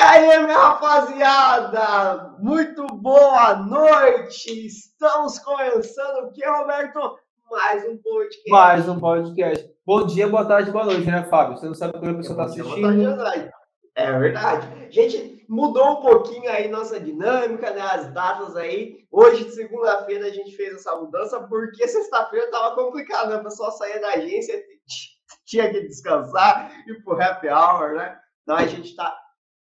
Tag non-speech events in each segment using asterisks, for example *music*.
aí, minha rapaziada? Muito boa noite! Estamos começando o que, Roberto? Mais um podcast. Mais um podcast. Bom dia, boa tarde, boa noite, né, Fábio? Você não sabe quando a pessoa está assistindo. É verdade. Gente, mudou um pouquinho aí nossa dinâmica, né? As datas aí. Hoje, segunda-feira, a gente fez essa mudança porque sexta-feira tava complicado, né? A pessoa saía da agência, tinha que descansar e pro happy hour, né? Então a gente tá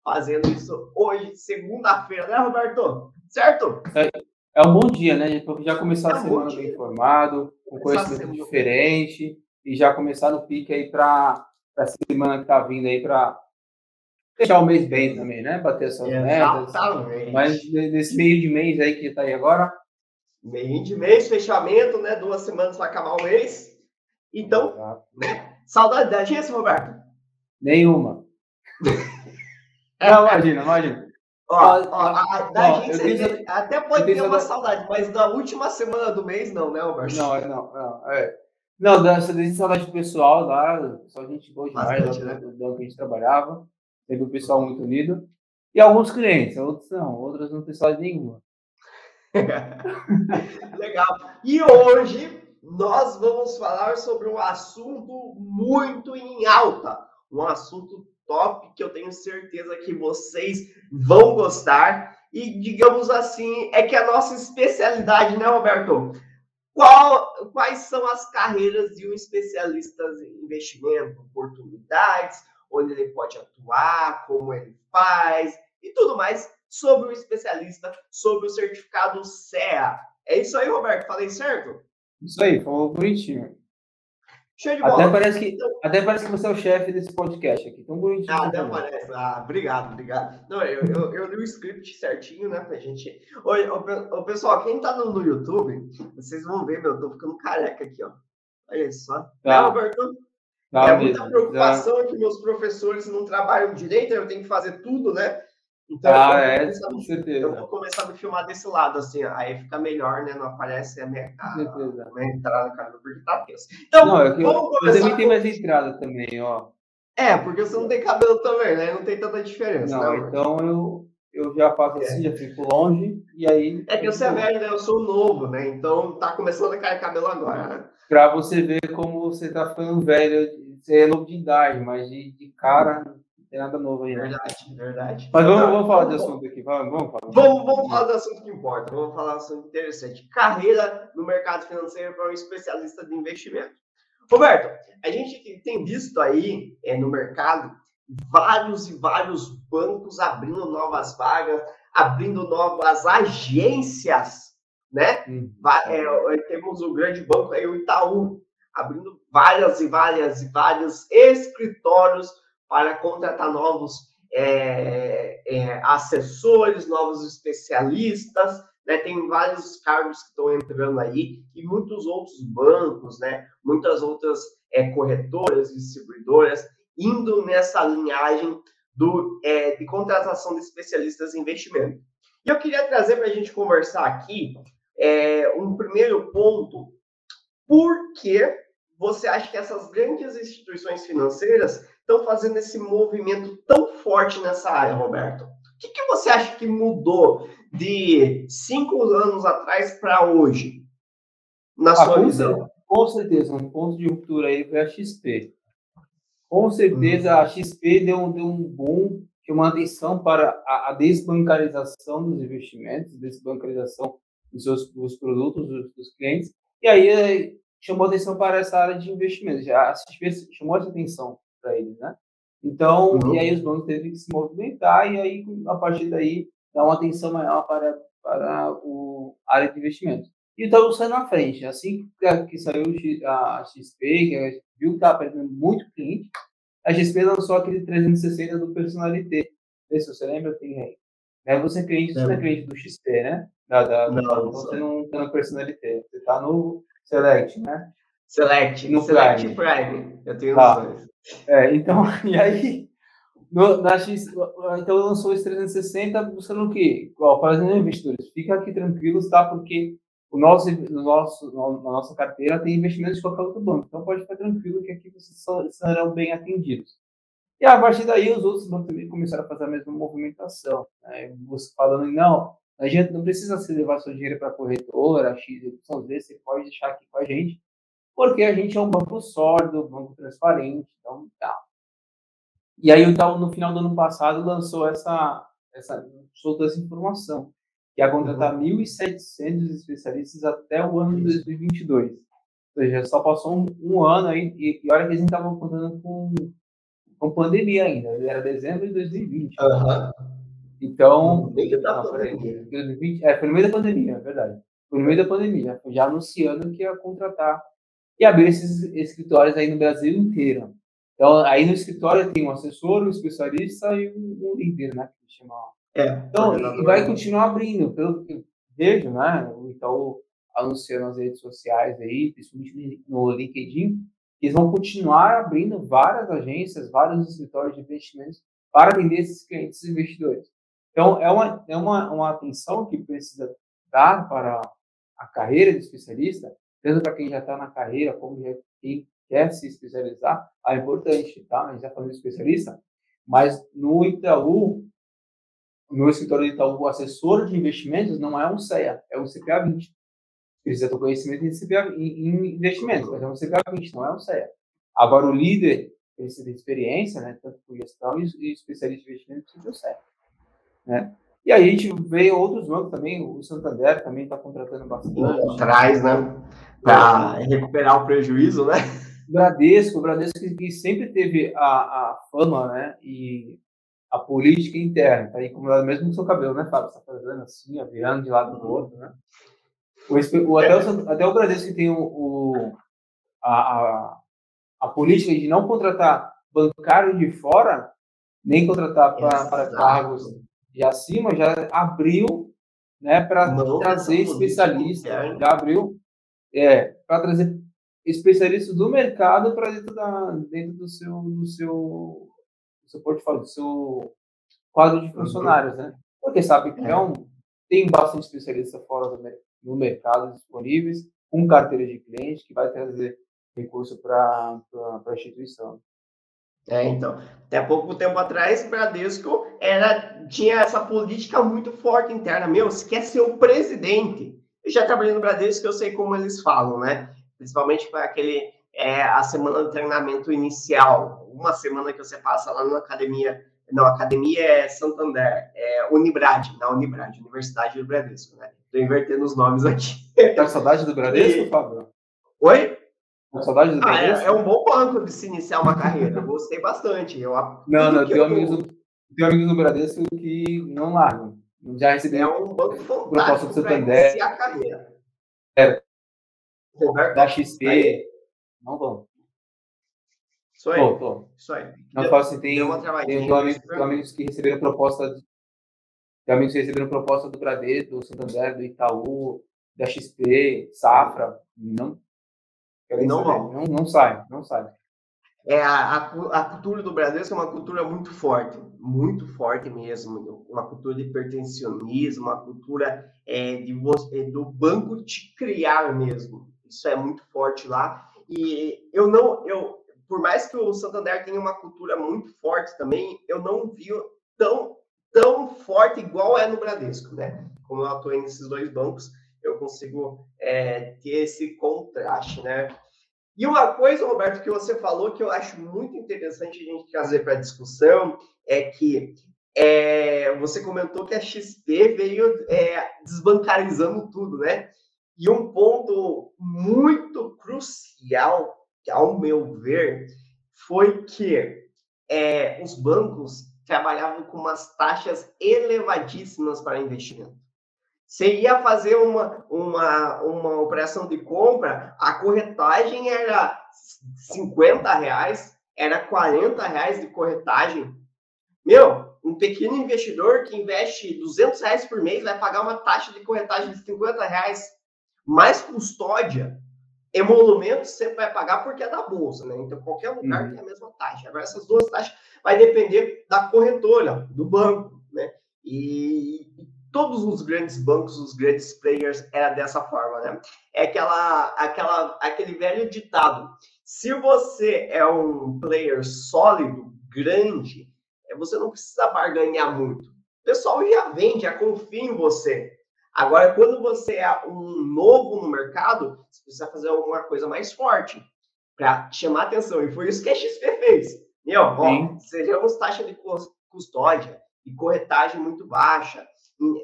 fazendo isso hoje, segunda-feira, né, Roberto? Certo? É, é, um bom dia, né? Já começar é a semana bem informado, com conhecimento diferente e já começar no pique aí para a semana que tá vindo aí para fechar o mês bem também, né? Bater suas metas. Mas nesse meio de mês aí que tá aí agora. Meio de mês, fechamento, né? Duas semanas para acabar o mês. Então, né? Saudade da agência, Roberto? Nenhuma. *laughs* Não, imagina, imagina. Ó, ó, a, da ó, gente, até pode ter uma saudade, mas da última semana do mês não, né, Alberto? Não, não, não. É. Não, dessa desde saudade do pessoal lá, só gente boa demais, Bastante, lá, né? do, do que a gente trabalhava, teve o pessoal muito unido. E alguns clientes, outros não, outros não tem saudade nenhuma. *laughs* Legal. E hoje nós vamos falar sobre um assunto muito em alta, um assunto top que eu tenho certeza que vocês vão gostar. E, digamos assim, é que a nossa especialidade, né, Roberto? Qual, quais são as carreiras de um especialista em investimento, oportunidades, onde ele pode atuar, como ele faz e tudo mais sobre o especialista, sobre o certificado CEA. É isso aí, Roberto? Falei certo? Isso aí, falou bonitinho. Show de bola. Até parece que, então, até parece que você é o chefe desse podcast aqui. Tão bonitinho. Ah, até parece. Ah, obrigado, obrigado. Não, eu, eu, eu, li o script certinho, né, pra gente. Oi, ô, pessoal, quem tá no, no, YouTube, vocês vão ver, meu, eu tô ficando careca aqui, ó. Olha só. Tá. É, Roberto? Tá, é muita preocupação tá. que meus professores não trabalham direito, eu tenho que fazer tudo, né? Então, ah, é, com certeza. Eu vou começar a me filmar desse lado, assim, aí fica melhor, né? Não aparece a minha, a, a minha entrada, cara, porque tá tenso. Então, não, é eu, vamos eu também tenho mais entrada também, ó. É, porque você não tem cabelo também, né? Não tem tanta diferença. Não, né, então eu, eu já faço assim, é. já fico longe, e aí... É que você é velho, né? Eu sou novo, né? Então tá começando a cair cabelo agora, né? Pra você ver como você tá ficando velho, você é novo de idade, mas de, de cara tem nada novo aí. Verdade, verdade. Mas vamos, vamos falar de assunto aqui. Vamos, vamos falar. Vamos, vamos falar do assunto que importa. Vamos falar do assunto interessante. Carreira no mercado financeiro para um especialista de investimento. Roberto, a gente tem visto aí é, no mercado vários e vários bancos abrindo novas vagas, abrindo novas agências, né? Hum. É, temos o grande banco aí, o Itaú, abrindo várias e várias e vários escritórios para contratar novos é, é, assessores, novos especialistas, né? Tem vários cargos que estão entrando aí e muitos outros bancos, né? Muitas outras é, corretoras, distribuidoras indo nessa linhagem do, é, de contratação de especialistas em investimento. E eu queria trazer para a gente conversar aqui é, um primeiro ponto, por que você acha que essas grandes instituições financeiras estão fazendo esse movimento tão forte nessa área, Roberto? O que, que você acha que mudou de cinco anos atrás para hoje, na ah, sua visão? com certeza, um ponto de ruptura aí foi a XP. Com certeza, hum. a XP deu, deu um boom, que uma atenção para a, a desbancarização dos investimentos, desbancarização dos seus dos produtos, dos, dos clientes, e aí chamou atenção para essa área de investimentos. A XP chamou essa atenção para eles, né? Então, uhum. e aí os bancos teve que se movimentar e aí, a partir daí, dar uma atenção maior para, para o área de investimentos. E então saiu na frente. Assim que saiu a XP, que viu que estava perdendo muito cliente, a XP lançou aquele 360 do Personalité. Se você lembra, tem aí. É você é cliente, você não é cliente do XP, né? Da, da, não, você não está no Personalité. Você está no Select, né? Select, no Select Prime. Prime. Eu tenho tá. os dois. É, então, *laughs* e aí, no, na X, então lançou esse 360 buscando o quê? Igual, fazendo investidores, fica aqui tranquilos, tá? Porque o nosso, no nosso, na nossa carteira tem investimentos de qualquer outro banco. Então pode ficar tranquilo que aqui vocês serão bem atendidos. E a partir daí, os outros bancos também começaram a fazer a mesma movimentação. Né? Você falando, não, a gente não precisa se levar seu dinheiro para a corretora, X, Y, Z, você pode deixar aqui com a gente, porque a gente é um banco sólido, um banco transparente, então tá. E aí, então, no final do ano passado, lançou essa, essa soltou essa informação, que ia contratar uhum. 1.700 especialistas até o ano de 2022. Ou seja, só passou um, um ano aí, e, e olha que a gente estava contando com, com pandemia ainda, era dezembro de 2020. Uhum. Então. No meio da não, pandemia. 2020, é, foi no meio da pandemia, é verdade. Foi no meio da pandemia, já anunciando que ia contratar e abrir esses escritórios aí no Brasil inteiro. Então, aí no escritório tem um assessor, um especialista e um, líder, né? Que chama. É, então, e vai continuar abrindo, pelo que vejo, né? O Itaú anunciando nas redes sociais aí, principalmente no LinkedIn, eles vão continuar abrindo várias agências, vários escritórios de investimentos para atender esses clientes investidores. Então, é uma, é uma, uma atenção que precisa dar para a carreira de especialista, tanto para quem já está na carreira, como quem quer se especializar, é importante, tá? A gente está falando de especialista, mas no Itaú, no escritório do Itaú, o assessor de investimentos não é um CEA, é um CPA 20. Precisa ter conhecimento em, CPA, em, investimentos, mas é um CPA 20, não é um CEA. Agora, o líder precisa ter experiência, né, tanto por gestão e, e especialista de investimentos precisa ter o CEA. Né? E aí a gente vê outros bancos também, o Santander também está contratando bastante. Atrás, né? Para recuperar o prejuízo, né? Bradesco, o Bradesco que sempre teve a, a fama, né? E a política interna, tá aí como mesmo com o seu cabelo, né, Fábio? Você tá fazendo assim, virando de lado do outro, né? O, o, até, o, até o Bradesco que tem o, o a, a, a, política de não contratar bancário de fora, nem contratar para cargos de acima, já abriu né, para trazer especialistas, já abriu é, para trazer especialistas do mercado para dentro, da, dentro do seu, do seu, do seu portfólio, do seu quadro de funcionários, né? Porque sabe que é um, tem bastante especialista fora do no mercado disponíveis, com carteira de cliente que vai trazer recurso para a instituição. É, então, até pouco tempo atrás, o Bradesco era, tinha essa política muito forte interna. Meu, se quer ser o presidente, eu já trabalhei no Bradesco, eu sei como eles falam, né? Principalmente para aquele, é, a semana de treinamento inicial, uma semana que você passa lá na academia, não, academia é Santander, é Unibrad, na Unibrad, Universidade do Bradesco, né? Estou invertendo os nomes aqui. Tá saudade do Bradesco, e... Fábio? Oi? Saudade ah, é, é, um bom banco de se iniciar uma carreira. Gostei bastante. Eu, não, não, tenho amigos, do, tenho amigos do Bradesco que não largam. Já recebi é um banco proposta do Santander. Iniciar a carreira. É. Roberto, da XP. Aí. Não vão. Isso aí. Tô, tô. Isso aí. Não deu, assim, tem, tem amigos, amigos que receberam proposta. Tem amigos que receberam proposta do Bradesco, do Santander, do Itaú, da XP, Safra. Não não, vão. não, não sai, não sai. É, a, a, cultura do Bradesco é uma cultura muito forte, muito forte mesmo. Uma cultura de pertencionismo, uma cultura é, de é, do banco te criar mesmo. Isso é muito forte lá. E eu não, eu, por mais que o Santander tenha uma cultura muito forte também, eu não vi tão, tão forte igual é no Bradesco, né? Como eu atuei nesses dois bancos, eu consigo é, ter esse contraste, né? E uma coisa, Roberto, que você falou que eu acho muito interessante a gente trazer para a discussão é que é, você comentou que a XP veio é, desbancarizando tudo, né? E um ponto muito crucial, ao meu ver, foi que é, os bancos trabalhavam com umas taxas elevadíssimas para investimento. Você ia fazer uma, uma, uma operação de compra, a corretagem era 50 reais, era 40 reais de corretagem. Meu, um pequeno investidor que investe 200 reais por mês vai pagar uma taxa de corretagem de 50 reais, mais custódia. Emolumento você vai pagar porque é da bolsa, né? Então, qualquer lugar uhum. tem a mesma taxa. Agora, essas duas taxas vai depender da corretora, do banco, né? E todos os grandes bancos, os grandes players, era dessa forma, né? É aquela, aquela, aquele velho ditado: se você é um player sólido, grande, você não precisa barganhar muito. O pessoal já vende, já confia em você. Agora, quando você é um novo no mercado, você precisa fazer alguma coisa mais forte para chamar atenção. E foi isso que a XP fez. Meu, ó, sejamos taxa de custódia e corretagem muito baixa.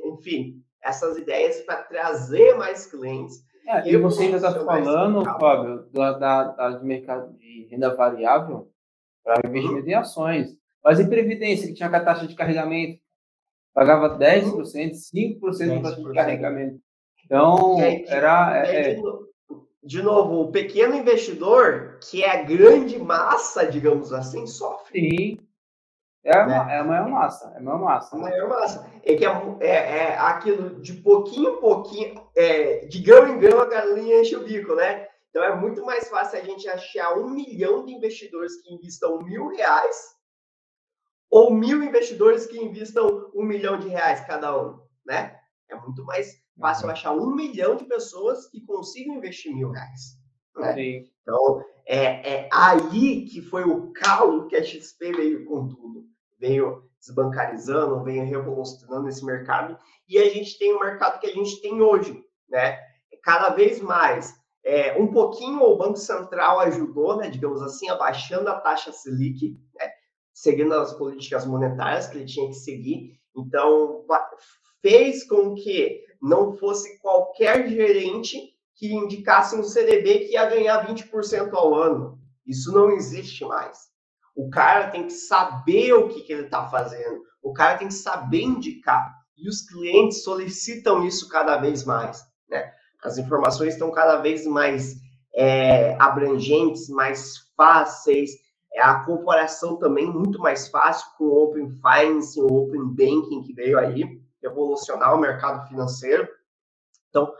Enfim, essas ideias para trazer mais clientes. É, e você ainda está falando, Fábio, da, da, da, de mercado de renda variável para investimento uhum. em ações. Mas em previdência, que tinha a taxa de carregamento, pagava 10%, 5% uhum. taxa de carregamento. Então, aí, era. É, de, novo, de novo, o pequeno investidor, que é a grande massa, digamos assim, sofre. Sim. É a, né? é a maior massa, é a maior massa. A maior massa. É que é, é, é aquilo de pouquinho em pouquinho, é, de grão em grão a galinha enche o bico, né? Então é muito mais fácil a gente achar um milhão de investidores que investam mil reais ou mil investidores que investam um milhão de reais cada um, né? É muito mais fácil uhum. achar um milhão de pessoas que consigam investir mil reais. Né? Então, é, é aí que foi o calo que a XP veio com tudo veio desbancarizando, veio revolucionando esse mercado, e a gente tem o mercado que a gente tem hoje, né? Cada vez mais, é, um pouquinho o Banco Central ajudou, né, digamos assim, abaixando a taxa Selic, né, seguindo as políticas monetárias que ele tinha que seguir, então fez com que não fosse qualquer gerente que indicasse um CDB que ia ganhar 20% ao ano. Isso não existe mais. O cara tem que saber o que, que ele está fazendo. O cara tem que saber indicar. E os clientes solicitam isso cada vez mais. Né? As informações estão cada vez mais é, abrangentes, mais fáceis. É, a comparação também muito mais fácil com o Open Finance, o Open Banking que veio aí, revolucionar o mercado financeiro. Então,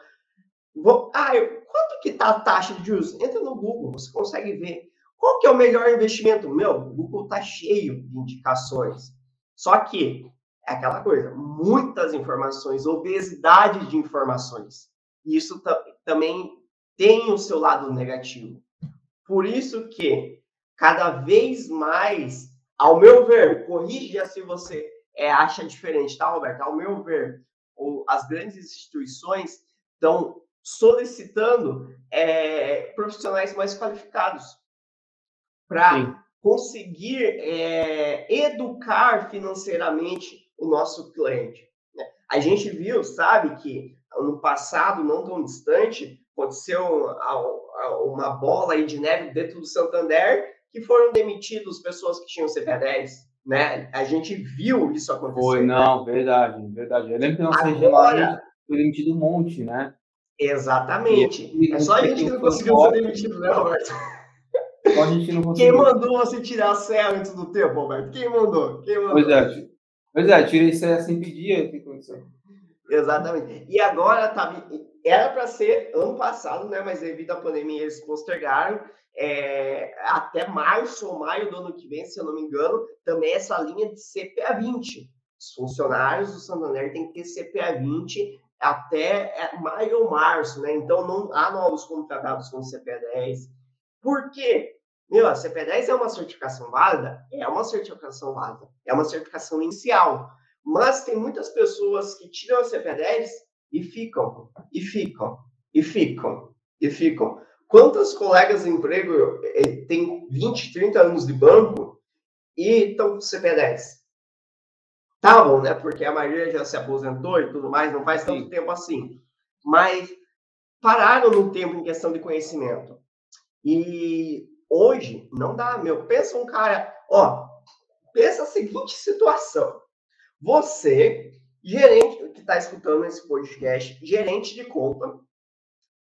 vou, ah, eu, quanto que está a taxa de juros? Entra no Google, você consegue ver. Qual que é o melhor investimento? Meu, o Google está cheio de indicações. Só que é aquela coisa, muitas informações, obesidade de informações. Isso também tem o seu lado negativo. Por isso que cada vez mais, ao meu ver, corrija se você é, acha diferente, tá, Roberto? Ao meu ver, as grandes instituições estão solicitando é, profissionais mais qualificados para conseguir é, educar financeiramente o nosso cliente. Né? A gente viu, sabe, que no passado, não tão distante, aconteceu uma bola de neve dentro do Santander que foram demitidos pessoas que tinham CPA10, né? A gente viu isso acontecer. Foi, não, verdade, verdade. Eu lembro que nossa lá foi demitido um monte, né? Exatamente. E, é só a gente que não conseguiu ser demitido, né, Roberto? A gente não conseguiu. Quem mandou você tirar a CEA antes do tempo, Roberto? Quem mandou? Quem mandou? Pois é, pois é tirei CEA sem pedir, tem condição. Exatamente. E agora tá, era para ser ano passado, né? Mas devido à pandemia eles postergaram é, até março ou maio do ano que vem, se eu não me engano, também essa linha de CPA 20. Os funcionários do Santander têm que ter CPA 20 até é, maio ou março, né? Então não há novos contratados com CPA 10. Por quê? Meu, a CP10 é uma certificação válida? É uma certificação válida. É uma certificação inicial. Mas tem muitas pessoas que tiram a CP10 e ficam, e ficam, e ficam, e ficam. Quantos colegas de emprego têm 20, 30 anos de banco e estão com CP10? Tá bom, né? Porque a maioria já se aposentou e tudo mais, não faz tanto Sim. tempo assim. Mas pararam no tempo em questão de conhecimento. E hoje não dá, meu. Pensa um cara, ó, pensa a seguinte situação. Você, gerente que está escutando esse podcast, gerente de conta,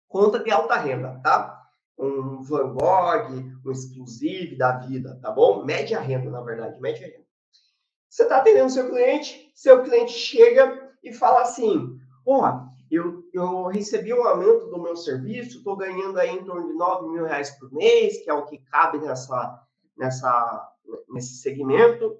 conta de alta renda, tá? Um Van Gogh, um Exclusive da vida, tá bom? Média renda, na verdade, média renda. Você está atendendo seu cliente, seu cliente chega e fala assim: porra, eu, eu recebi um aumento do meu serviço, estou ganhando aí em torno de 9 mil reais por mês, que é o que cabe nessa, nessa, nesse segmento.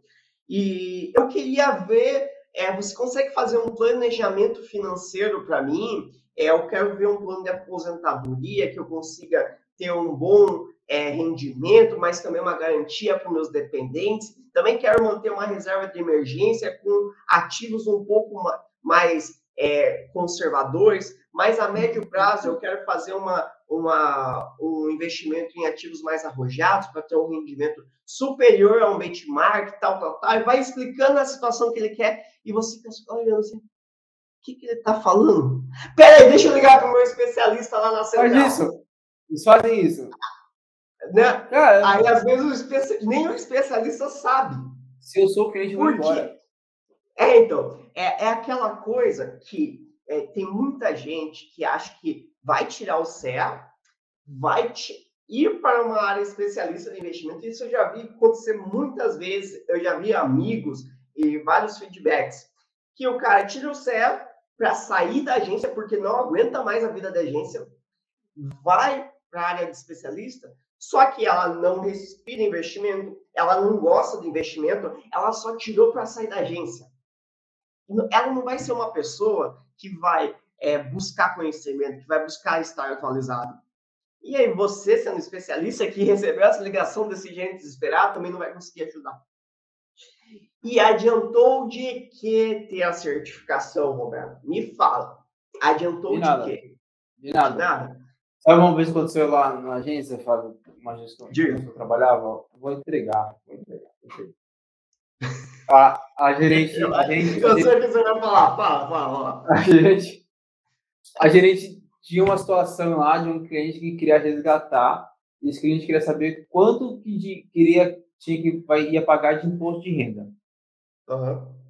E eu queria ver, é, você consegue fazer um planejamento financeiro para mim? É, eu quero ver um plano de aposentadoria, que eu consiga ter um bom é, rendimento, mas também uma garantia para meus dependentes. Também quero manter uma reserva de emergência com ativos um pouco mais é, conservadores, mas a médio prazo eu quero fazer uma, uma, um investimento em ativos mais arrojados para ter um rendimento superior a um benchmark, tal, tal, tal, e vai explicando a situação que ele quer e você fica olhando assim, o que, que ele está falando? Peraí, deixa eu ligar para o meu especialista lá na central. Faz isso. Eles fazem isso. Né? É, Aí, às vezes, o especi... nem o especialista sabe. Se eu sou cliente, vou embora. É, então, é, é aquela coisa que é, tem muita gente que acha que vai tirar o CEA, vai ir para uma área especialista de investimento. Isso eu já vi acontecer muitas vezes. Eu já vi amigos e vários feedbacks que o cara tira o CEA para sair da agência porque não aguenta mais a vida da agência, vai para a área de especialista, só que ela não respira investimento, ela não gosta de investimento, ela só tirou para sair da agência. Ela não vai ser uma pessoa que vai é, buscar conhecimento, que vai buscar estar atualizado. E aí, você, sendo especialista que *laughs* recebeu essa ligação desse jeito desesperado, também não vai conseguir ajudar. E adiantou de que ter a certificação, Roberto? Me fala. Adiantou de, de quê? De nada. De nada. Sabe uma vez que aconteceu lá na agência, Fábio, uma gestão que eu trabalhava? Vou entregar, vou entregar. Vou entregar. A, a gerente. A gerente eu sei o que você vai falar, fala, fala. A gerente, a gerente tinha uma situação lá de um cliente que queria resgatar, e esse cliente queria saber quanto que de, queria, tinha que vai, ia pagar de imposto de renda. Uhum.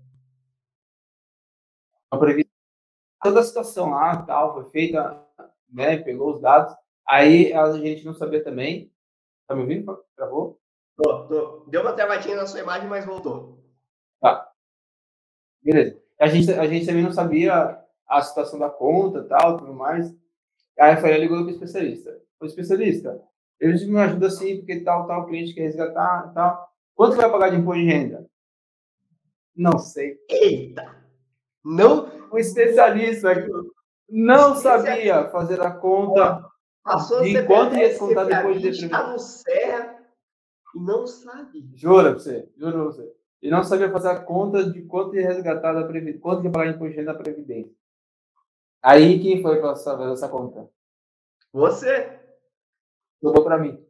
Toda a situação lá, tal, foi feita, né, pegou os dados, aí a gente não sabia também. Tá me ouvindo? Travou? Tô, tô. Deu uma travadinha na sua imagem, mas voltou. Beleza. A gente, a gente também não sabia a situação da conta tal, tudo mais. Aí a Rafael ligou para o especialista. O especialista, ele me ajuda assim, porque tal, tal cliente quer resgatar tal. Quanto vai pagar de imposto de renda? Não sei. Eita! Não. O especialista não sabia fazer a conta Passou de quanto ia descontar depois de Está no Serra e não sabe. Jura pra você, jura pra você. E não sabia fazer a conta de quanto ia resgatar da Previdência, quanto ia pagar imposto da Previdência. Aí quem foi para fazer essa conta? Você. Sobrou para mim.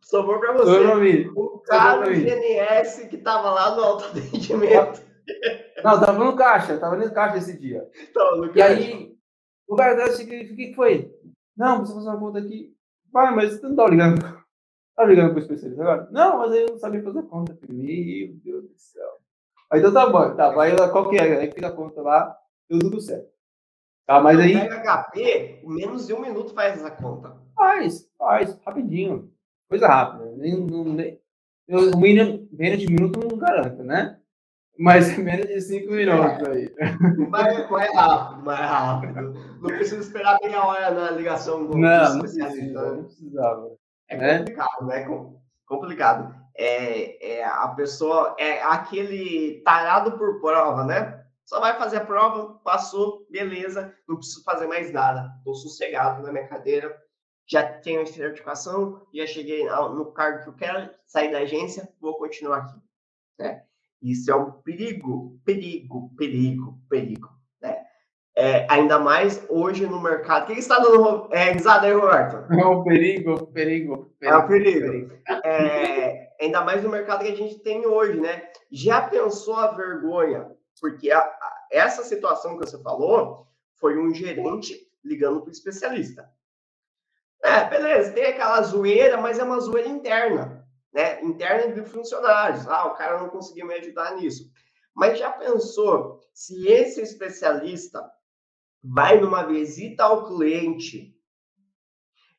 Sobrou para você. Sobrou para mim. O cara do GNS que estava lá no autoatendimento. *laughs* Não, tava no caixa, tava no caixa esse dia. Tava no caixa. E aí, o cara disse, o que, foi? Não, precisa fazer uma conta aqui. Pai, mas você não tá ligando Tá ligando pro especialista agora? Não, mas aí eu não sabia fazer conta. Meu Deus do céu. Aí então tá bom, tá. Vai lá, qual que é? Aí fica a conta lá, tudo tudo certo. Tá, mas aí. HP, menos de um minuto faz essa conta. Faz, faz, rapidinho. Coisa rápida. Nem, nem, o mínimo, menos de minuto não garanto, né? Mas *laughs* menos de cinco minutos aí. Mais, mais rápido, mais rápido. Não precisa esperar meia hora na ligação com não, não, precisa, não precisava. É né? complicado, né? Complicado. É, é, a pessoa é aquele tarado por prova, né? Só vai fazer a prova, passou, beleza, não preciso fazer mais nada. Estou sossegado na minha cadeira, já tenho a certificação, já cheguei no cargo que eu quero, sair da agência, vou continuar aqui. Né? Isso é um perigo, perigo, perigo, perigo. É, ainda mais hoje no mercado. O que, está dando é, risada aí, Roberto? É um perigo, perigo. perigo é um perigo. perigo. É, ainda mais no mercado que a gente tem hoje, né? Já pensou a vergonha? Porque a, a, essa situação que você falou foi um gerente ligando para o especialista. É, beleza, tem aquela zoeira, mas é uma zoeira interna, né? Interna de funcionários. Ah, o cara não conseguiu me ajudar nisso. Mas já pensou se esse especialista vai numa visita ao cliente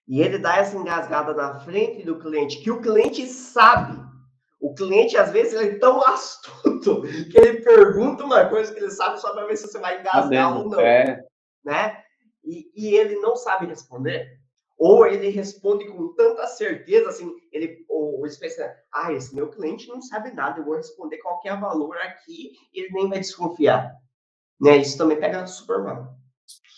e ele dá essa engasgada na frente do cliente, que o cliente sabe. O cliente, às vezes, ele é tão astuto *laughs* que ele pergunta uma coisa que ele sabe só para ver se você vai engasgar ou não. É. Né? E, e ele não sabe responder. Ou ele responde com tanta certeza, assim, ele, ou o especialista, ah, esse meu cliente não sabe nada, eu vou responder qualquer valor aqui, ele nem vai desconfiar. Né? Isso também pega super mal.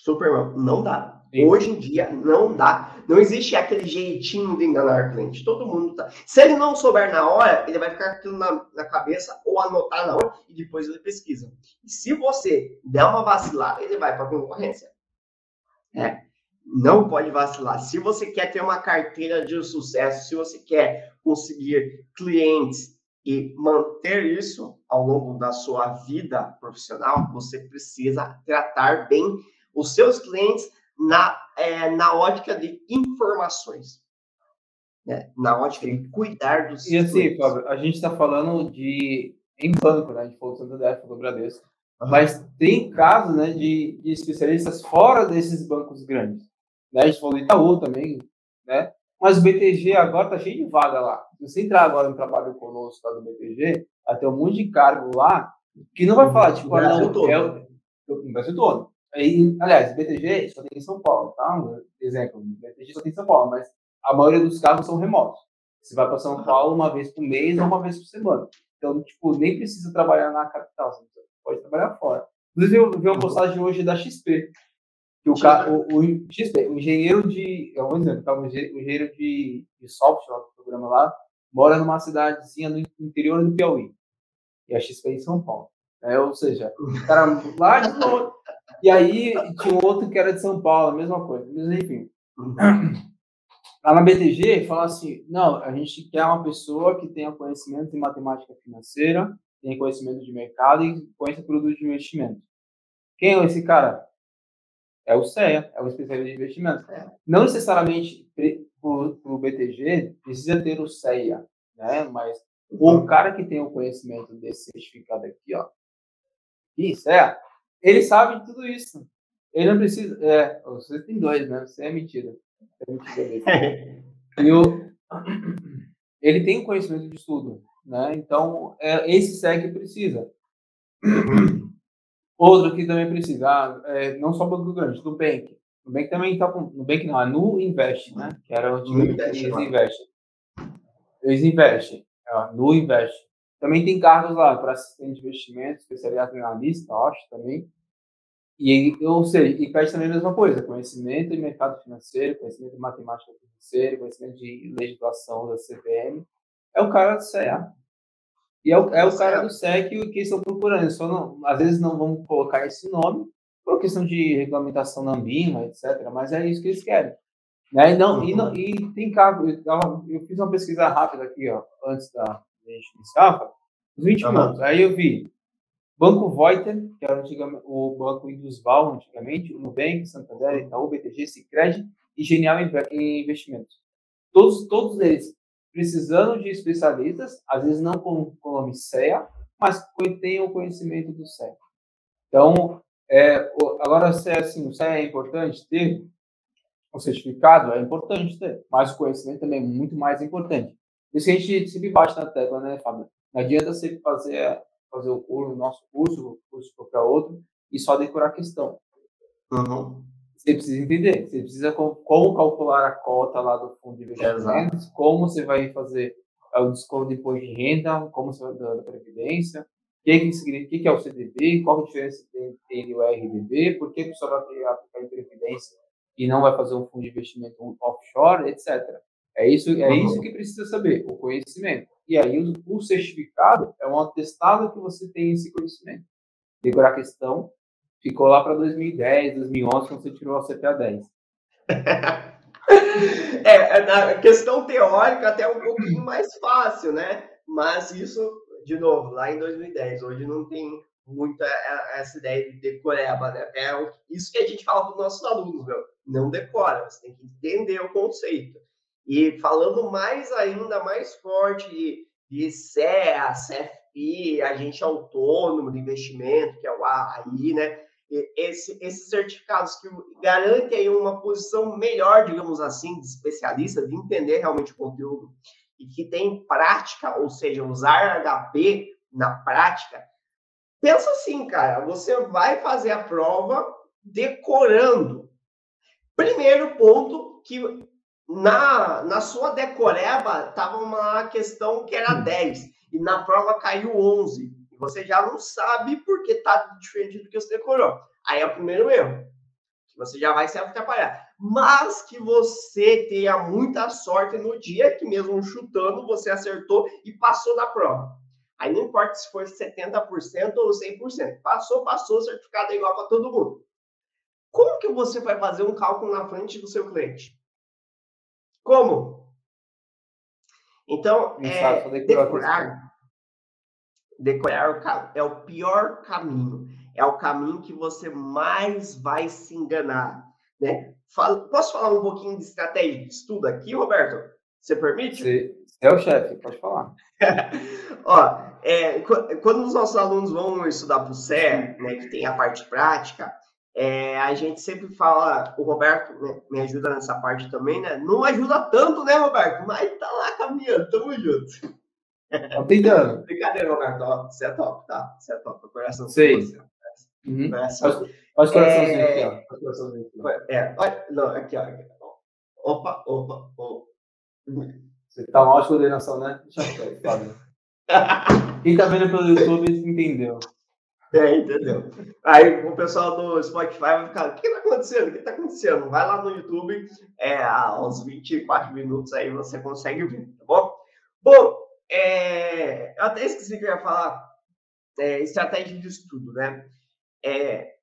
Superman. Não dá. Sim. Hoje em dia não dá. Não existe aquele jeitinho de enganar o cliente. Todo mundo tá. Se ele não souber na hora, ele vai ficar aquilo na, na cabeça ou anotar na hora e depois ele pesquisa. E se você der uma vacilada, ele vai para a concorrência. É. Não pode vacilar. Se você quer ter uma carteira de sucesso, se você quer conseguir clientes e manter isso ao longo da sua vida profissional, você precisa tratar bem os seus clientes na, é, na ótica de informações. Né? Na ótica de cuidar dos E assim, Fábio, a gente está falando de em banco, né? A gente falou do Santander, falou do Bradesco. Uhum. Mas tem casos né, de, de, especialistas fora desses bancos grandes. Né? A gente falou do Itaú também, né? Mas o BTG agora tá cheio de vaga lá. Se você entrar agora no trabalho conosco lá do BTG, vai ter um monte de cargo lá que não vai falar, tipo, o Brasil não, é o, o Brasil todo. Aí, aliás, o BTG só tem em São Paulo, tá? exemplo, o BTG só tem em São Paulo, mas a maioria dos cargos são remotos. Você vai para São Paulo uma vez por mês ou uma vez por semana. Então, tipo, nem precisa trabalhar na capital, você pode trabalhar fora. Inclusive, eu vi uma postagem hoje da XP, que o, cara, o, o, XP, o engenheiro de, vou dizer, tá, o engenheiro de, de software do programa lá, mora numa cidadezinha no interior do Piauí. E a XP é em São Paulo. É, ou seja, o cara lá de e aí tinha outro que era de São Paulo, a mesma coisa. Mas enfim. Lá na BTG, fala assim: não, a gente quer uma pessoa que tenha conhecimento de matemática financeira, tenha conhecimento de mercado e conheça produtos de investimento. Quem é esse cara? É o CEA, é o especialista de investimento. É. Não necessariamente para o BTG precisa ter o CEA, né? mas o cara que tem o conhecimento desse certificado aqui, ó, isso é, ele sabe de tudo isso. Ele não precisa. É, você tem dois, né? Você é mentira. É mentira *laughs* e o, *clears throat* ele tem conhecimento de estudo, né? Então, é, esse SEC precisa. Outro que também precisa, ah, é, não só para o grande, do Bank. O Bank também está com. No Bank não, é no Invest, né? Que era o time Invest. Eles investem. Eles investem. É, no Invest. Também tem cargos lá para assistente de investimento, especialista em analista, acho também. E, ou seja, e pede também a mesma coisa, conhecimento de mercado financeiro, conhecimento de matemática financeira, conhecimento de legislação da CVM. É o cara do CEA. E é o, é o cara do SEC que estão procurando. Só não, às vezes não vamos colocar esse nome por questão de regulamentação na Ambima, etc. Mas é isso que eles querem. Né? E, não, uhum. e, não, e tem cargo. Eu, eu, fiz uma pesquisa rápida aqui, ó, antes da gente 20 uhum. minutos. Aí eu vi Banco Voiter, que era o Banco Indusval antigamente, o Nubank, Santander, Itaú, BTG, Sicredi e Genial Investimentos. Todos, todos eles precisando de especialistas, às vezes não com o nome CEA, mas tenham o conhecimento do CEA. Então, é, agora, se é assim, o CEA é importante ter, o certificado é importante ter, mas o conhecimento também é muito mais importante. Isso que a gente sempre bate na tecla, né, Fábio? Não adianta você fazer fazer o curso, o nosso curso, o curso qualquer outro, e só decorar a questão. Uhum. Você precisa entender, você precisa como, como, calcular a cota lá do fundo de investimentos, como você vai fazer o desconto de imposto de renda, como você vai da, da previdência, o que, que, significa, que, que é o CDB, qual a diferença tem o RDB, por que a pessoa vai aplicar em previdência e não vai fazer um fundo de investimento offshore, etc. É isso, é uhum. isso que precisa saber, o conhecimento. E aí o, o certificado é um atestado que você tem esse conhecimento. Decorar a questão, ficou lá para 2010, 2011, quando você tirou a CPA 10. *laughs* é, na questão teórica até um pouquinho mais fácil, né? Mas isso, de novo, lá em 2010, hoje não tem muita é, essa ideia de decoreba, né? É isso que a gente fala para os nossos alunos, meu. Não decora, você tem que entender o conceito. E falando mais ainda, mais forte de, de CEA, CFP, agente autônomo de investimento, que é o AI, né? Esse, esses certificados que garantem uma posição melhor, digamos assim, de especialista, de entender realmente o conteúdo e que tem prática, ou seja, usar HP na prática. Pensa assim, cara, você vai fazer a prova decorando. Primeiro ponto que na, na sua decoreba estava uma questão que era 10 hum. e na prova caiu 11. E você já não sabe porque está diferente do que você decorou. Aí é o primeiro erro. que você já vai se atrapalhar. Mas que você tenha muita sorte no dia que mesmo chutando, você acertou e passou da prova. Aí não importa se for 70% ou 100%. Passou, passou, o certificado é igual para todo mundo. Como que você vai fazer um cálculo na frente do seu cliente? Como? Então, é, decorar, decorar é o pior caminho. É o caminho que você mais vai se enganar. Né? Fala, posso falar um pouquinho de estratégia de estudo aqui, Roberto? Você permite? Você é o chefe, pode falar. *laughs* Ó, é, quando os nossos alunos vão estudar para o CE, né, que tem a parte prática, é, a gente sempre fala, o Roberto me ajuda nessa parte também, né? Não ajuda tanto, né, Roberto? Mas tá lá caminhando, tamo junto. Tá tentando. *laughs* Brincadeira, Roberto. Ó, você é top, tá? Você é top. Coração Sei. Uhum. Coração. Faz coraçãozinho é... aqui, ó. Coraçãozinho aqui. É, olha, não, aqui, ó. Opa, opa, opa. Você tá mal de coordenação, né? Deixa eu ver, *laughs* Quem tá vendo pelo YouTube entendeu. É, entendeu? Aí o pessoal do Spotify vai ficar, o que está acontecendo? O que está acontecendo? Vai lá no YouTube, é, aos 24 minutos aí você consegue ver, tá bom? Bom, é, eu até esqueci que eu ia falar, é, estratégia de estudo, né? É,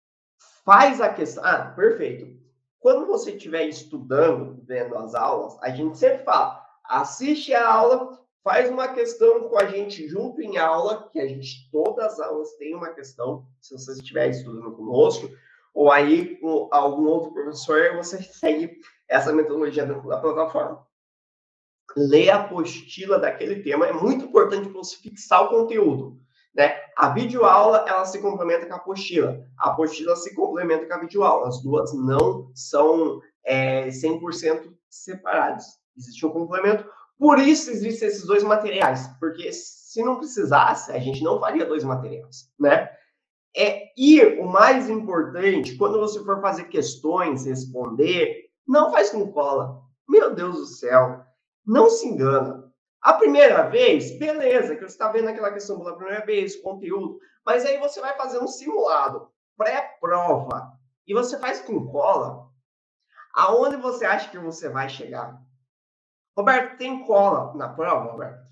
faz a questão, ah, perfeito. Quando você estiver estudando, vendo as aulas, a gente sempre fala, assiste a aula, faz uma questão com a gente junto em aula, que a gente, todas as aulas tem uma questão, se você estiver estudando conosco, ou aí com algum outro professor, você *laughs* segue essa metodologia dentro da plataforma. Lê a apostila daquele tema, é muito importante para você fixar o conteúdo. Né? A videoaula, ela se complementa com a apostila. A apostila se complementa com a videoaula. As duas não são é, 100% separadas. Existe um complemento. Por isso existem esses dois materiais, porque se não precisasse, a gente não faria dois materiais, né? É, e o mais importante, quando você for fazer questões, responder, não faz com cola. Meu Deus do céu, não se engana. A primeira vez, beleza, que você está vendo aquela questão pela primeira vez, conteúdo, mas aí você vai fazer um simulado pré-prova e você faz com cola, aonde você acha que você vai chegar? Roberto, tem cola na prova, Roberto?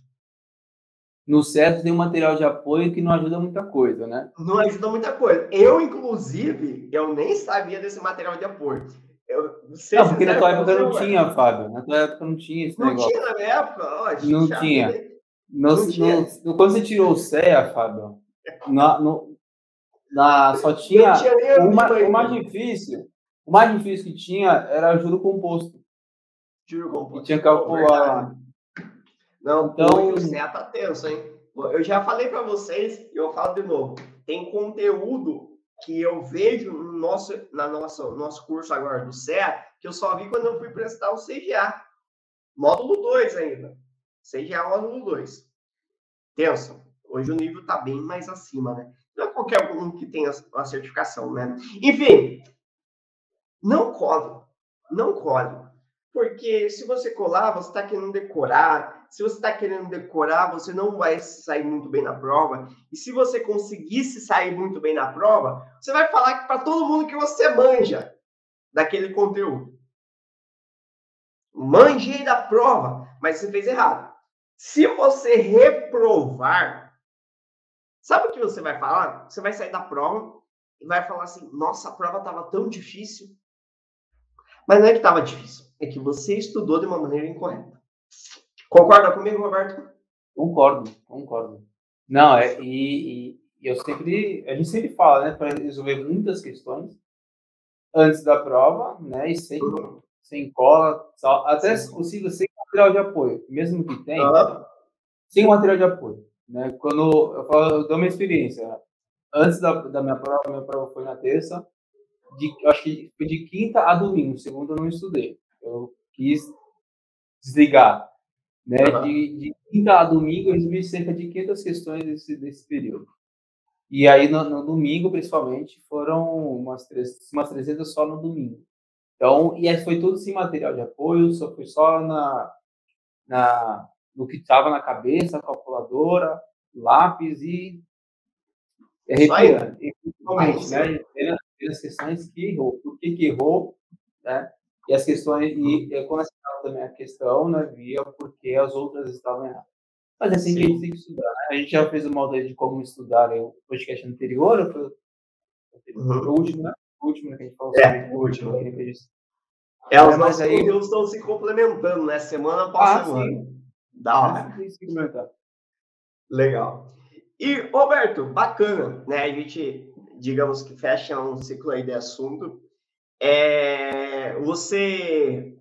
No certo tem um material de apoio que não ajuda muita coisa, né? Não ajuda muita coisa. Eu, inclusive, eu nem sabia desse material de apoio. Eu, não, porque na tua época não tinha, Fábio. Na tua época não tinha esse não negócio. Não tinha na minha época? Ó, não tinha. No, não tinha. No, quando você tirou o CEA, Fábio, na, no, na, só tinha, tinha uma, o mais difícil. O mais difícil que tinha era juro composto. E tinha que calcular. Não, então. O CEA tá tenso, hein? Eu já falei para vocês e eu falo de novo. Tem conteúdo que eu vejo no nosso, na nossa, nosso curso agora do CEA, que eu só vi quando eu fui prestar o CGA. Módulo 2 ainda. CGA módulo 2. Tenso. Hoje o nível está bem mais acima, né? Não é qualquer um que tenha a certificação, né? Enfim, não cole. Não cole. Porque se você colar, você está querendo decorar. Se você está querendo decorar, você não vai sair muito bem na prova. E se você conseguisse sair muito bem na prova, você vai falar para todo mundo que você manja daquele conteúdo. Manjei da prova, mas você fez errado. Se você reprovar, sabe o que você vai falar? Você vai sair da prova e vai falar assim: nossa, a prova estava tão difícil. Mas não é que estava difícil é que você estudou de uma maneira incorreta. Concorda comigo, Roberto? Concordo, concordo. Não, é, e, e eu sempre, a gente sempre fala, né, para resolver muitas questões antes da prova, né, e sem, uhum. sem cola, até se possível sem material de apoio, mesmo que tenha, uhum. sem material de apoio, né, quando eu falo, eu dou uma experiência, antes da, da minha prova, minha prova foi na terça, de, acho que foi de quinta a domingo, segundo eu não estudei, quis desligar. Né? Uhum. De, de quinta a domingo, eu resolvi cerca de 500 questões desse, desse período. E aí, no, no, domingo, principalmente, foram umas, três, umas 300 só no domingo. Então, e aí foi tudo sem material de apoio, só foi só na, na, no que estava na cabeça, calculadora, lápis e arrepiando. E, principalmente, né? As questões que errou, que, que errou, né? E as questões, e, e quando também a questão, né, via porque as outras estavam erradas. Mas é assim Sim. que a gente tem que estudar. Né? A gente já fez uma ideia de como estudar o podcast anterior, foi, uhum. o último, né? O último né, que a gente falou é, sobre o último. É, os nossos aí... conteúdos estão se complementando, né? Semana após ah, semana. Sim. Da hora. Legal. E, Roberto, bacana, né? A gente, digamos que fecha um ciclo aí de assunto. É, você,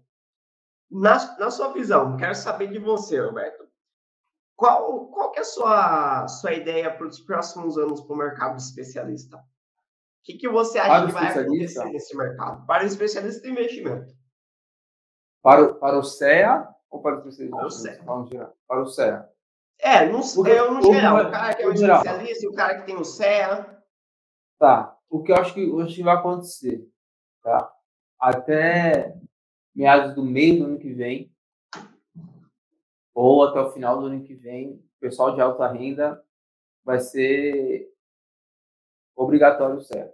na, na sua visão, quero saber de você, Roberto. Qual, qual que é a sua, sua ideia para os próximos anos para o mercado especialista? O que, que você acha que vai acontecer nesse mercado? Para o especialista de investimento. Para, para o CEA ou para o especialista? Para o CEA. Para o CEA. É, no, eu no geral. O cara que é um especialista, o cara que tem o CEA. Tá. O que eu acho que, eu acho que vai acontecer, tá? Até meados do meio do ano que vem, ou até o final do ano que vem, o pessoal de alta renda vai ser obrigatório o.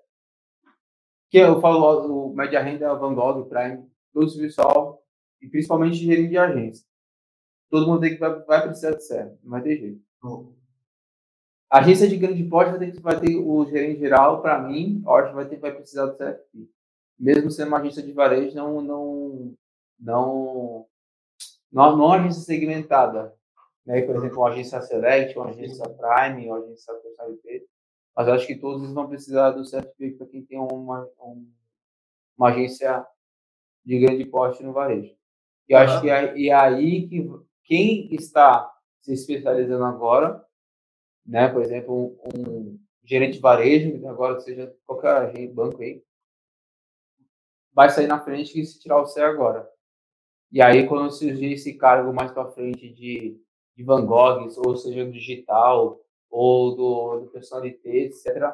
Que eu falo, o média renda, Van Gogh, Prime, todo pessoal, e principalmente gerente de agência todo mundo tem que vai, vai precisar de CEP, não vai ter jeito. A agência de grande porte vai ter, vai ter o gerente geral, para mim, acho vai, ter, vai precisar do CFP. Mesmo sendo uma agência de varejo, não, não, não, não, não agência segmentada. Né? Por exemplo, uma agência Select, uma agência Prime, uma agência Personalité. Mas acho que todos eles vão precisar do CFP para quem tem uma, uma agência de grande porte no varejo. E acho que é, e é aí que quem está se especializando agora, né, por exemplo, um, um gerente de varejo, agora seja qualquer banco aí, vai sair na frente e se tirar o C agora. E aí, quando surgir esse cargo mais para frente de, de Van Gogh, ou seja, do digital, ou do, do personalité, etc.,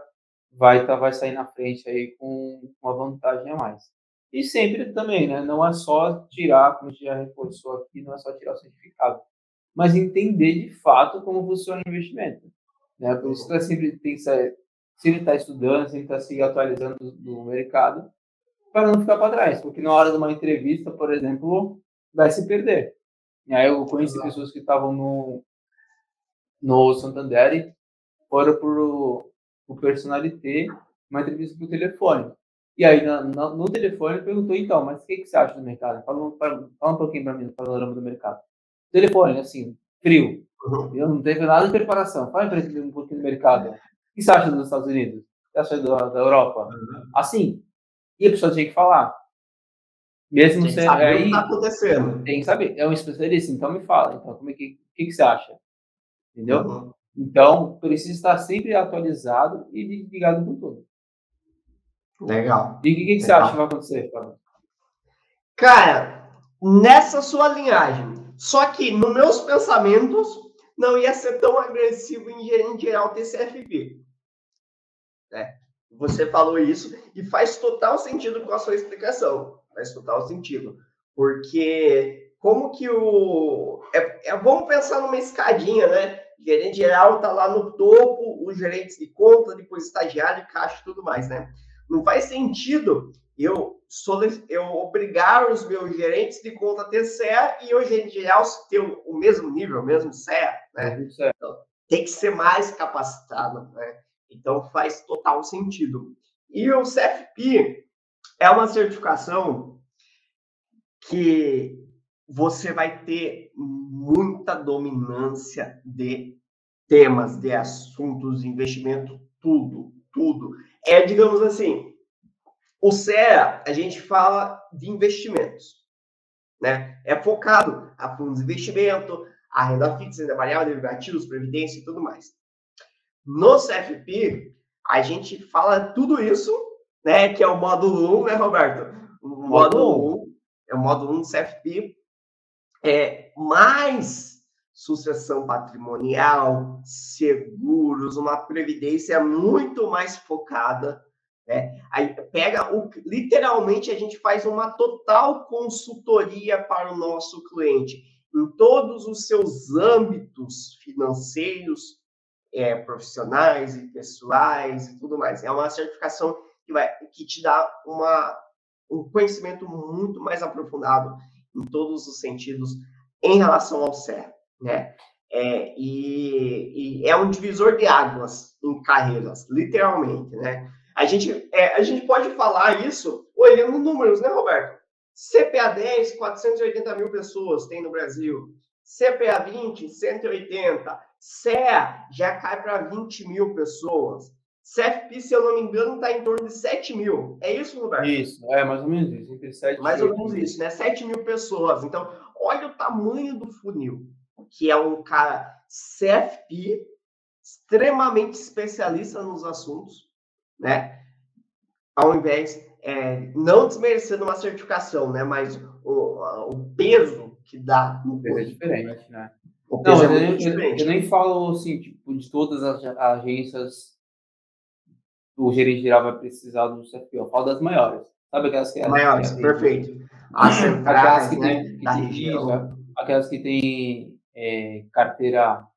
vai, tá, vai sair na frente aí com uma vantagem a mais. E sempre também, né? Não é só tirar, como a gente já reforçou aqui, não é só tirar o certificado, mas entender de fato como funciona o investimento. Né? Por isso que sempre tem que sempre estar tá estudando, sempre estar tá se atualizando do mercado, para não ficar para trás, porque na hora de uma entrevista, por exemplo, vai se perder. E aí eu conheci Exato. pessoas que estavam no, no Santander e foram para o Personalité, uma entrevista por telefone. E aí, na, na, no telefone, ele perguntou, então, mas o que, que você acha do mercado? Fala, fala, fala um pouquinho para mim do panorama do mercado. Telefone, assim, frio. Uhum. Eu não teve nada de preparação. Fala para ele um pouquinho do mercado. O que você acha dos Estados Unidos? O que você acha da, da Europa? Uhum. Assim. E a pessoa tinha que falar. Mesmo sendo. Saber aí, o que está acontecendo. Tem que saber. É um especialista, então me fala. Então, como é que, o que, que você acha? Entendeu? Uhum. Então, precisa estar sempre atualizado e ligado com tudo. Legal. E o que, que, que você acha que vai acontecer, Fábio? Cara, nessa sua linhagem, só que nos meus pensamentos não ia ser tão agressivo em, em geral TCFP. É, você falou isso e faz total sentido com a sua explicação. Faz total sentido. Porque como que o. É, é, vamos pensar numa escadinha, né? O gerente geral está lá no topo, os gerentes de conta, depois estagiário, caixa e tudo mais, né? Não faz sentido eu, eu obrigar os meus gerentes de conta a ter CEA e o gerente geral ter o mesmo nível, o mesmo CEA, né? Então, tem que ser mais capacitado, né? Então faz total sentido. E o CFP é uma certificação que você vai ter muita dominância de temas, de assuntos, investimento, tudo, tudo é, digamos assim, o CEA, a gente fala de investimentos, né? É focado a fundos de investimento, a renda fixa, renda variável, derivativos, previdência e tudo mais. No CFP, a gente fala tudo isso, né? Que é o módulo 1, né, Roberto? O módulo 1 é o módulo 1 do CFP. É mais sucessão patrimonial, seguros, uma previdência muito mais focada. Né? Aí pega o, literalmente a gente faz uma total consultoria para o nosso cliente em todos os seus âmbitos financeiros, é, profissionais e pessoais e tudo mais. É uma certificação que vai que te dá uma um conhecimento muito mais aprofundado em todos os sentidos em relação ao CER, né? É, e, e, é um divisor de águas em carreiras, literalmente, né? A gente, é, a gente pode falar isso olhando números, né, Roberto? CPA 10, 480 mil pessoas tem no Brasil. CPA 20, 180. CEA já cai para 20 mil pessoas. CFP, se eu não me engano, está em torno de 7 mil. É isso, Roberto? Isso, é mais ou menos isso. Entre 7 mais ou menos isso, né? 7 mil pessoas. Então, olha o tamanho do funil, que é um cara CFP, extremamente especialista nos assuntos, né? Ao invés, é, não desmerecendo uma certificação, né? Mas o, o peso que dá no peso é diferente, né? O não, é eu, diferente. Eu, nem falo assim, tipo, de todas as agências o gerente geral vai precisar do CFP. Eu falo das maiores. Sabe aquelas que... Maiores, que perfeito. *coughs* As centrais, aquelas que né, tem, da região. aquelas que têm é, carteira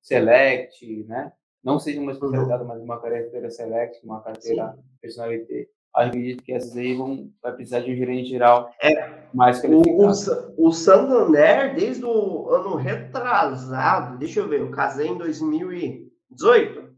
select, né? Não seja uma especializada, uhum. mas uma carteira select, uma carteira Sim. personalité. Acredito que essas aí vão, vai precisar de um gerente geral é, mais qualificado. O, o, Santander, desde o ano retrasado, deixa eu ver, eu casei em 2018,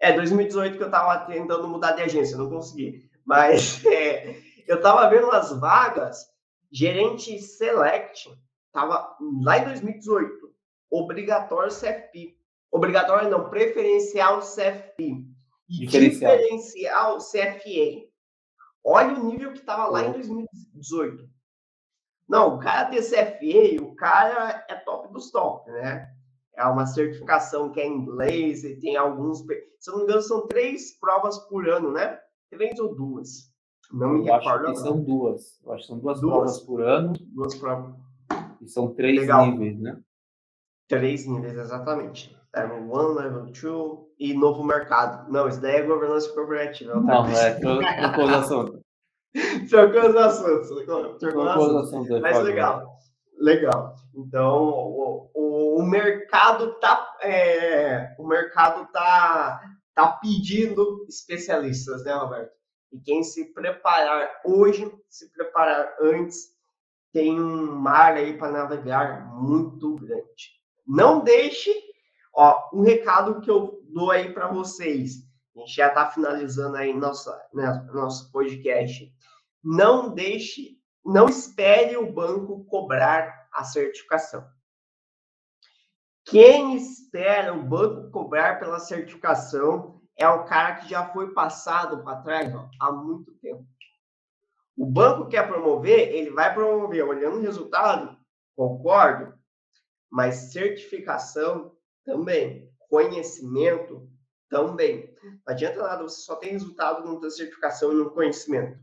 é, 2018 que eu estava tentando mudar de agência, não consegui. Mas *laughs* é, eu estava vendo as vagas, gerente select, estava lá em 2018, obrigatório CFP. Obrigatório não, preferencial CFP. E diferencial, diferencial CFA. Olha o nível que estava lá em 2018. Não, o cara ter CFA, o cara é top dos top, né? é uma certificação que é em inglês e tem alguns. Se eu não me engano, são três provas por ano, né? Três ou duas? Não me eu recordo. Acho que são duas. Eu acho que são duas, duas. provas por ano. Duas provas. E são três Legal. níveis, né? Três níveis, exatamente. Level 1, Level 2 e novo mercado. Não, isso daí é governança corporativa. Não, é trocou *laughs* os assuntos. trocou os assuntos. Trocou os assuntos. Mas legal. Legal. Então, o, o, o mercado tá, é, o mercado tá, tá pedindo especialistas, né, Roberto? E quem se preparar hoje, se preparar antes, tem um mar aí para navegar muito grande. Não deixe, ó, um recado que eu dou aí para vocês. A gente já está finalizando aí nossa, né, nosso podcast. Não deixe não espere o banco cobrar a certificação. Quem espera o banco cobrar pela certificação é o cara que já foi passado para trás ó, há muito tempo. O banco quer promover, ele vai promover olhando o resultado, concordo, mas certificação também, conhecimento também. Não adianta nada você só ter resultado, ter certificação e não conhecimento.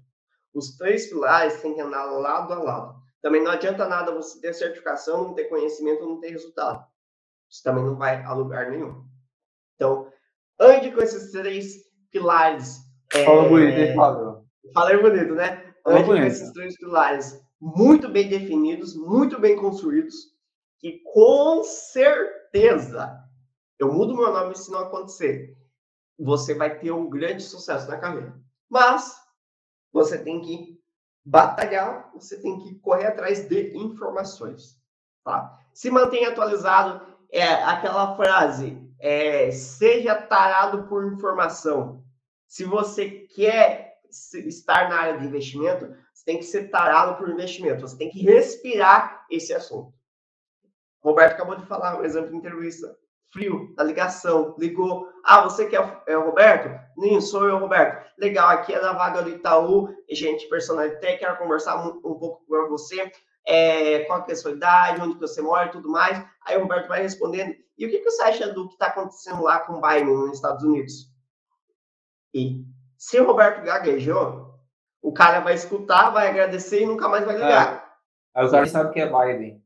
Os três pilares têm que andar lado a lado. Também não adianta nada você ter certificação, não ter conhecimento, não ter resultado. Isso também não vai a lugar nenhum. Então, ande com esses três pilares. Fala é... bonito, hein, Fábio? Falei bonito, né? Ande com esses três pilares muito bem definidos, muito bem construídos, que com certeza, eu mudo meu nome se não acontecer, você vai ter um grande sucesso na carreira. Mas você tem que batalhar, você tem que correr atrás de informações. Tá? Se mantenha atualizado, é aquela frase, é, seja tarado por informação. Se você quer estar na área de investimento, você tem que ser tarado por investimento, você tem que respirar esse assunto. Roberto acabou de falar um exemplo de entrevista frio na ligação, ligou. Ah, você que é, é o Roberto? Nem sou eu, Roberto. Legal, aqui é da vaga do Itaú, gente personalité, quero conversar um, um pouco com você. É, qual que é a sua idade, onde você mora e tudo mais. Aí o Roberto vai respondendo. E o que, que você acha do que está acontecendo lá com o Biden nos Estados Unidos? E se o Roberto gaguejou, o cara vai escutar, vai agradecer e nunca mais vai ligar. É. Aí o cara sabe que é Biden.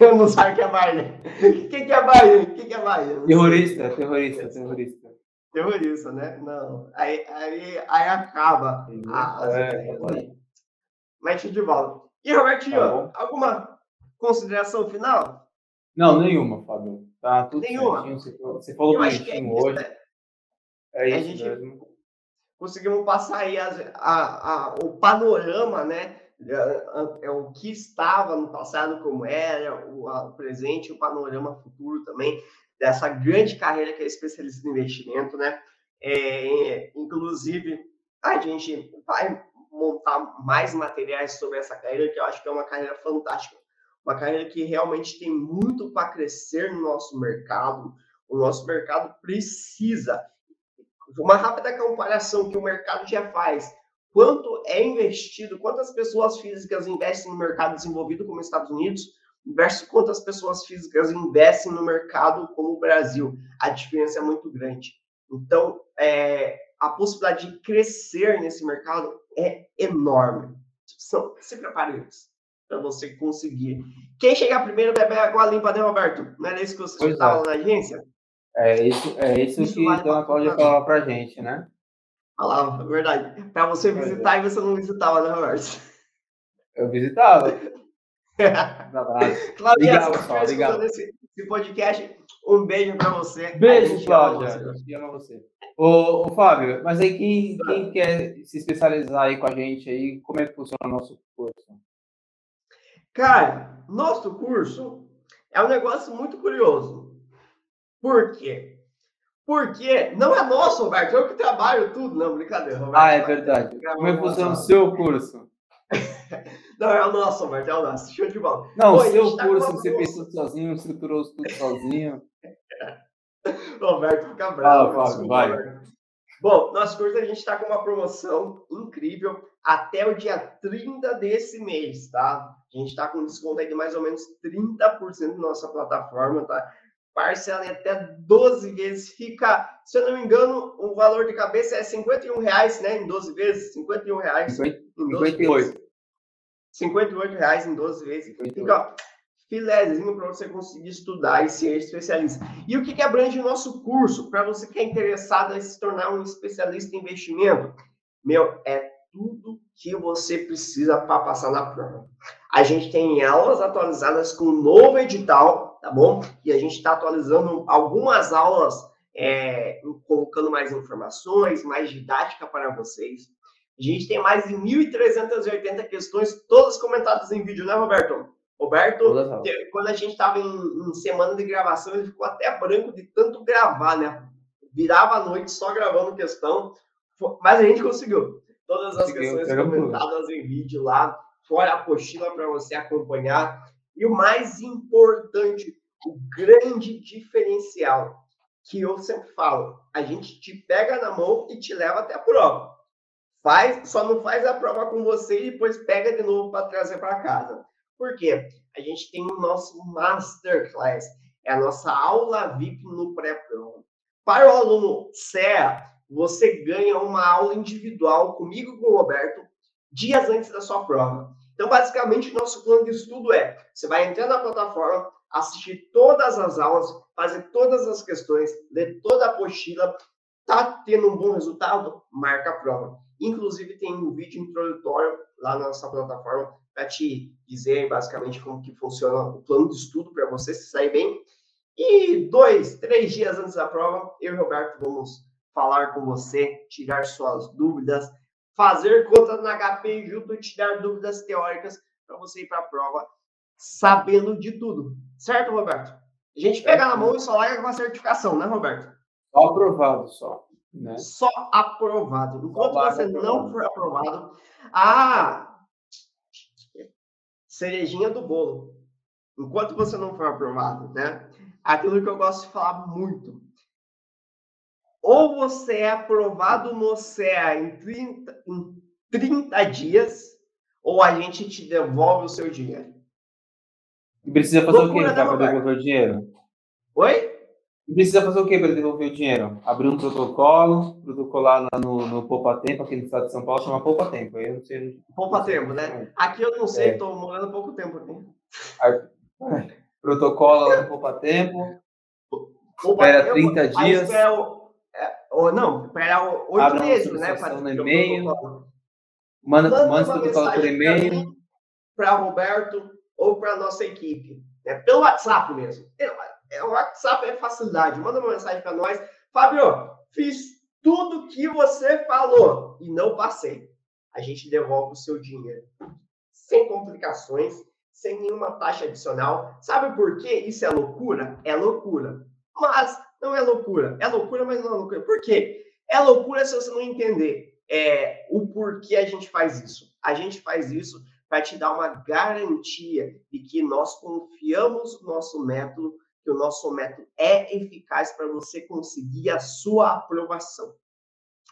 Eu não sei o que é Biden. O que é Biden? O que é Biden? Terrorista, terrorista, terrorista. Terrorista, né? Não. Aí, aí, aí acaba. A, é, é, Mas de volta. E, Robertinho, tá alguma consideração final? Não, nenhuma, Fábio. Tá tudo nenhuma. Certinho. Você falou, você falou bonitinho é hoje. Né? É isso gente... mesmo. conseguimos passar aí a, a, o panorama, né? É, é o que estava no passado, como era, o, presente, o panorama futuro também, dessa grande carreira que é especialista em investimento, né? É, inclusive, a gente vai montar mais materiais sobre essa carreira, que eu acho que é uma carreira fantástica. Uma carreira que realmente tem muito para crescer no nosso mercado. O nosso mercado precisa. Uma rápida comparação que o mercado já faz. Quanto é investido, quantas pessoas físicas investem no mercado desenvolvido como Estados Unidos, versus quantas pessoas físicas investem no mercado como o Brasil. A diferença é muito grande. Então, é, a possibilidade de crescer nesse mercado é enorme. São, se prepare para você conseguir. Quem chegar primeiro bebe água limpa, né, Roberto? Não era isso que você estava é. na agência? É isso, é isso, isso que a Dona Cláudia falava para gente, né? Falava, é verdade. Para você visitar é. e você não visitava, né, Roberto? Eu visitava. *laughs* Cláudia, se você esse, esse podcast, um beijo para você. Beijo, Cláudia. A gente ama você. Ô, ô, Fábio, mas aí quem, quem quer se especializar aí com a gente aí, como é que funciona o nosso curso? Cara, nosso curso é um negócio muito curioso. Por quê? Porque não é nosso, Roberto, eu que trabalho tudo. Não, brincadeira, Roberto. Ah, é verdade. Como é que funciona o seu curso? *laughs* não, é o nosso, Roberto, é o nosso. Show de bola. Não, o seu tá curso você fez tudo sozinho, estruturou tudo sozinho. *laughs* Roberto fica bravo. Fala, Fábio, vai. Bom, nosso curso a gente está com uma promoção incrível até o dia 30 desse mês, tá? A gente está com desconto aí de mais ou menos 30% na nossa plataforma, tá? Parcela em até 12 vezes. Fica, se eu não me engano, o valor de cabeça é 51 reais, né? Em 12 vezes. 51 reais. 50, em 12 58. Vezes. 58 reais em 12 vezes. Fica, filézinho para você conseguir estudar e ser especialista. E o que, que abrange o nosso curso? Para você que é interessado em se tornar um especialista em investimento, meu, é tudo que você precisa para passar na prova. A gente tem aulas atualizadas com um novo edital, tá bom? E a gente está atualizando algumas aulas, é, colocando mais informações, mais didática para vocês. A gente tem mais de 1.380 questões, todas comentadas em vídeo, né, Roberto? Roberto, quando a gente estava em, em, semana de gravação, ele ficou até branco de tanto gravar, né? Virava a noite só gravando questão, mas a gente conseguiu. Todas as questões comentadas em vídeo lá, fora a apostila para você acompanhar. E o mais importante, o grande diferencial, que eu sempre falo, a gente te pega na mão e te leva até a prova. Faz, só não faz a prova com você e depois pega de novo para trazer para casa. Por quê? A gente tem o nosso Masterclass, é a nossa aula VIP no pré-prova. Para o aluno CEA, você ganha uma aula individual comigo e com o Roberto dias antes da sua prova. Então, basicamente, nosso plano de estudo é: você vai entrar na plataforma, assistir todas as aulas, fazer todas as questões, ler toda a apostila, tá tendo um bom resultado? Marca a prova. Inclusive, tem um vídeo introdutório lá na nossa plataforma para te dizer basicamente como que funciona o plano de estudo para você se sair bem. E dois, três dias antes da prova, eu e o Roberto vamos falar com você, tirar suas dúvidas, fazer contas na HP junto e tirar dúvidas teóricas para você ir para a prova sabendo de tudo. Certo, Roberto? A gente pega na mão e só larga com a certificação, né, Roberto? Só aprovado, só. Né? Só aprovado. Enquanto você aprovado. não for aprovado, ah, cerejinha do bolo. Enquanto você não for aprovado, né? Aquilo que eu gosto de falar muito. Ou você é aprovado no CEA em 30, em 30 dias, ou a gente te devolve o seu dinheiro. E precisa fazer Loucura, o quê para devolver o dinheiro? Oi? E precisa fazer o quê para devolver o dinheiro? Abrir um protocolo, protocolar no, no Poupa Tempo, aqui no estado de São Paulo, chama Poupa Tempo. Eu não sei. Poupa Tempo, né? Aqui eu não sei, estou é. morando há pouco tempo aqui. *laughs* Protocola no Poupa Tempo. espera 30 dias. Espera é, ou, não, espera 8 meses, né? Para no e-mail. Manda, manda, manda o protocolo por e-mail. Para Roberto ou para nossa equipe. É pelo WhatsApp mesmo. É, o WhatsApp é facilidade. Manda uma mensagem para nós. Fábio, fiz tudo que você falou e não passei, a gente devolve o seu dinheiro. Sem complicações, sem nenhuma taxa adicional. Sabe por quê? Isso é loucura? É loucura. Mas não é loucura. É loucura, mas não é loucura. Por quê? É loucura se você não entender é, o porquê a gente faz isso. A gente faz isso para te dar uma garantia de que nós confiamos no nosso método, que o nosso método é eficaz para você conseguir a sua aprovação.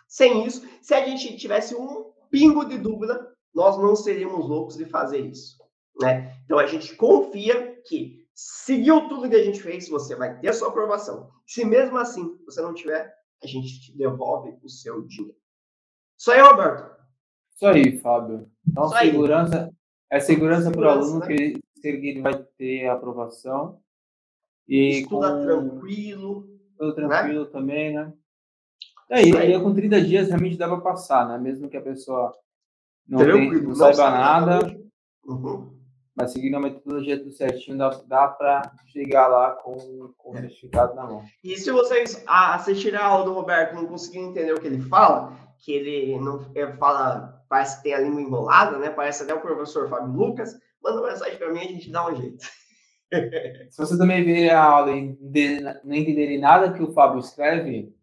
Sem isso, se a gente tivesse um pingo de dúvida, nós não seríamos loucos de fazer isso. Né? Então a gente confia que seguiu tudo que a gente fez, você vai ter a sua aprovação. Se mesmo assim você não tiver, a gente te devolve o seu dinheiro. Isso aí, Roberto. Isso aí, Fábio. Então, Isso segurança, aí. é segurança, para o aluno né? que, ele, vai ter aprovação. E Estuda com... tranquilo. Tudo né? tranquilo né? também, né? É, e aí, com 30 dias realmente dá para passar, né? Mesmo que a pessoa não, tem, não, não saiba nada, uhum. Mas seguindo a metodologia tudo certinho, dá, dá para chegar lá com, com o certificado na mão. E se vocês assistirem a aula do Roberto e não conseguirem entender o que ele fala, que ele não ele fala, parece que tem a língua enrolada, né? Parece até o professor Fábio Lucas. Manda uma mensagem para mim e a gente dá um jeito. *laughs* Se você também ver a aula e não entender nada que o Fábio escreve,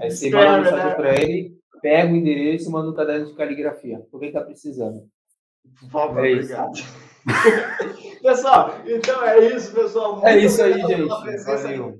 aí você manda uma mensagem né? para ele, pega o endereço e manda um caderno de caligrafia. Por que está precisando? Por favor, é obrigado. *laughs* pessoal, então é isso, pessoal. Muito é isso aí, gente.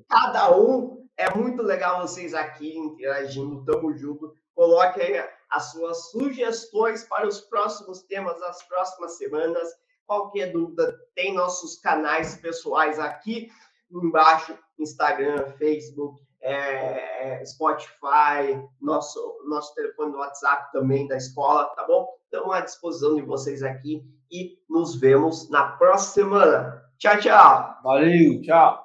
Cada um. É muito legal vocês aqui interagindo. Tamo junto. Coloque aí as suas sugestões para os próximos temas das próximas semanas. Qualquer dúvida, tem nossos canais pessoais aqui embaixo: Instagram, Facebook, é, é, Spotify, nosso, nosso telefone do WhatsApp também da escola, tá bom? Estamos à disposição de vocês aqui e nos vemos na próxima semana. Tchau, tchau. Valeu, tchau.